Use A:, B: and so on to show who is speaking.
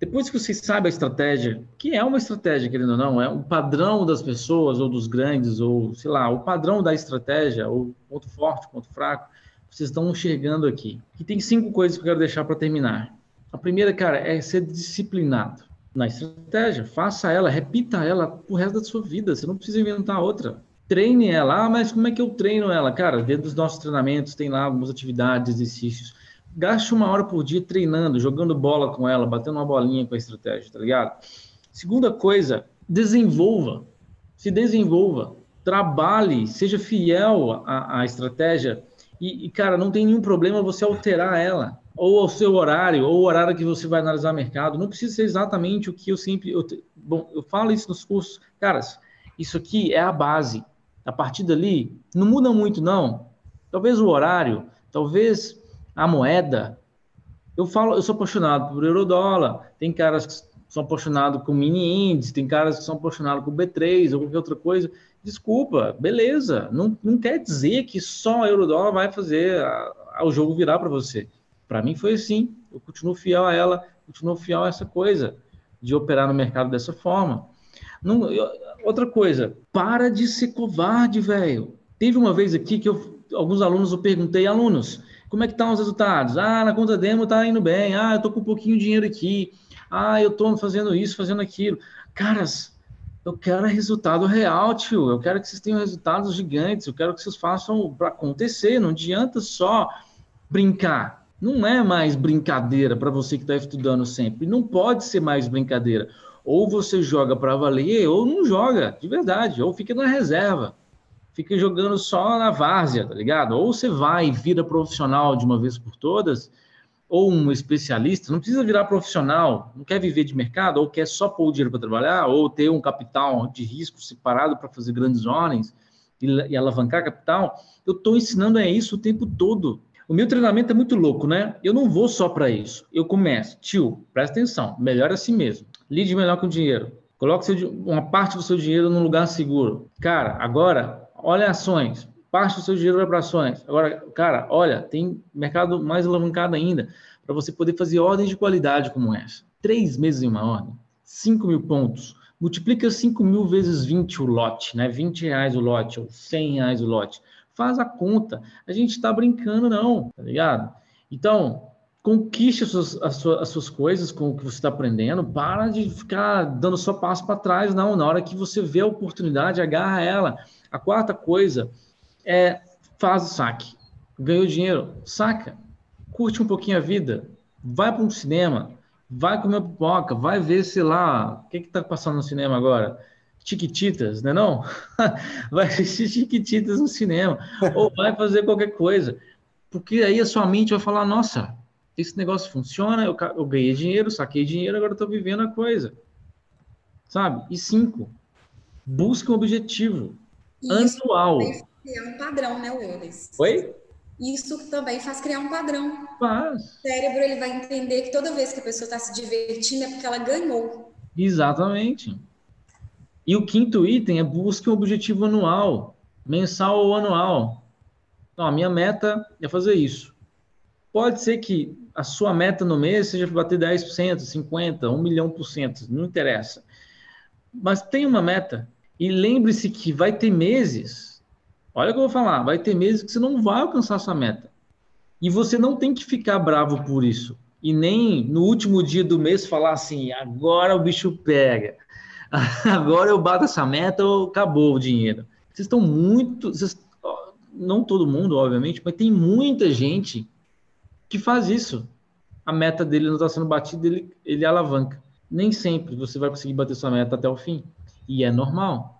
A: Depois que você sabe a estratégia, que é uma estratégia, querendo ou não, é um padrão das pessoas ou dos grandes, ou sei lá, o padrão da estratégia, ou ponto forte, ponto fraco, vocês estão enxergando aqui. E tem cinco coisas que eu quero deixar para terminar. A primeira, cara, é ser disciplinado na estratégia. Faça ela, repita ela o resto da sua vida. Você não precisa inventar outra. Treine ela. Ah, mas como é que eu treino ela? Cara, dentro dos nossos treinamentos tem lá algumas atividades, exercícios gaste uma hora por dia treinando, jogando bola com ela, batendo uma bolinha com a estratégia, tá ligado? Segunda coisa, desenvolva, se desenvolva, trabalhe, seja fiel à, à estratégia. E, e, cara, não tem nenhum problema você alterar ela, ou o seu horário, ou o horário que você vai analisar mercado, não precisa ser exatamente o que eu sempre, eu, bom, eu falo isso nos cursos, caras, isso aqui é a base, a partir dali, não muda muito não, talvez o horário, talvez a moeda. Eu falo, eu sou apaixonado por eurodólar. Tem caras que são apaixonados com mini índice, tem caras que são apaixonados com B3 ou qualquer outra coisa. Desculpa, beleza. Não, não quer dizer que só eurodólar vai fazer a, a, o jogo virar para você. Para mim foi assim. Eu continuo fiel a ela, continuo fiel a essa coisa de operar no mercado dessa forma. Não, eu, outra coisa, para de ser covarde, velho. Teve uma vez aqui que eu, alguns alunos eu perguntei, alunos, como é que estão os resultados? Ah, na conta demo está indo bem. Ah, eu estou com um pouquinho de dinheiro aqui. Ah, eu estou fazendo isso, fazendo aquilo. Caras, eu quero resultado real, tio. Eu quero que vocês tenham resultados gigantes. Eu quero que vocês façam para acontecer. Não adianta só brincar. Não é mais brincadeira para você que está estudando sempre. Não pode ser mais brincadeira. Ou você joga para valer, ou não joga, de verdade. Ou fica na reserva fica jogando só na várzea, tá ligado? Ou você vai e vira profissional de uma vez por todas, ou um especialista, não precisa virar profissional, não quer viver de mercado, ou quer só pôr o dinheiro para trabalhar, ou ter um capital de risco separado para fazer grandes ordens e, e alavancar capital. Eu estou ensinando é isso o tempo todo. O meu treinamento é muito louco, né? Eu não vou só para isso. Eu começo, tio, presta atenção, melhor assim mesmo. Lide melhor com o dinheiro. Coloque uma parte do seu dinheiro num lugar seguro. Cara, agora olha ações, parte do seu dinheiro vai para ações. Agora, cara, olha, tem mercado mais alavancado ainda para você poder fazer ordens de qualidade como essa. Três meses em uma ordem, 5 mil pontos. Multiplica 5 mil vezes 20 o lote, né? 20 reais o lote, ou 100 reais o lote. Faz a conta. A gente está brincando, não, tá ligado? Então, conquiste as suas, as suas, as suas coisas com o que você está aprendendo. Para de ficar dando só passo para trás, não. Na hora que você vê a oportunidade, agarra ela a quarta coisa é faz o saque. Ganhou dinheiro, saca. Curte um pouquinho a vida. Vai para um cinema, vai comer pipoca, vai ver, sei lá, o que está passando no cinema agora? Chiquititas, né não? vai assistir Chiquititas no cinema. Ou vai fazer qualquer coisa. Porque aí a sua mente vai falar, nossa, esse negócio funciona, eu, eu ganhei dinheiro, saquei dinheiro, agora estou vivendo a coisa. Sabe? E cinco, busque um objetivo anual.
B: Isso criar um padrão, né, Wallace?
A: Oi?
B: Isso também faz criar um padrão.
A: Faz.
B: O cérebro ele vai entender que toda vez que a pessoa está se divertindo é porque ela ganhou.
A: Exatamente. E o quinto item é busque um objetivo anual, mensal ou anual. Então, a minha meta é fazer isso. Pode ser que a sua meta no mês seja bater 10%, 50%, 1 milhão por cento, não interessa. Mas tem uma meta. E lembre-se que vai ter meses, olha o que eu vou falar, vai ter meses que você não vai alcançar sua meta. E você não tem que ficar bravo por isso. E nem no último dia do mês falar assim, agora o bicho pega. Agora eu bato essa meta ou acabou o dinheiro. Vocês estão muito. Vocês, não todo mundo, obviamente, mas tem muita gente que faz isso. A meta dele não está sendo batida, ele, ele alavanca. Nem sempre você vai conseguir bater sua meta até o fim. E é normal.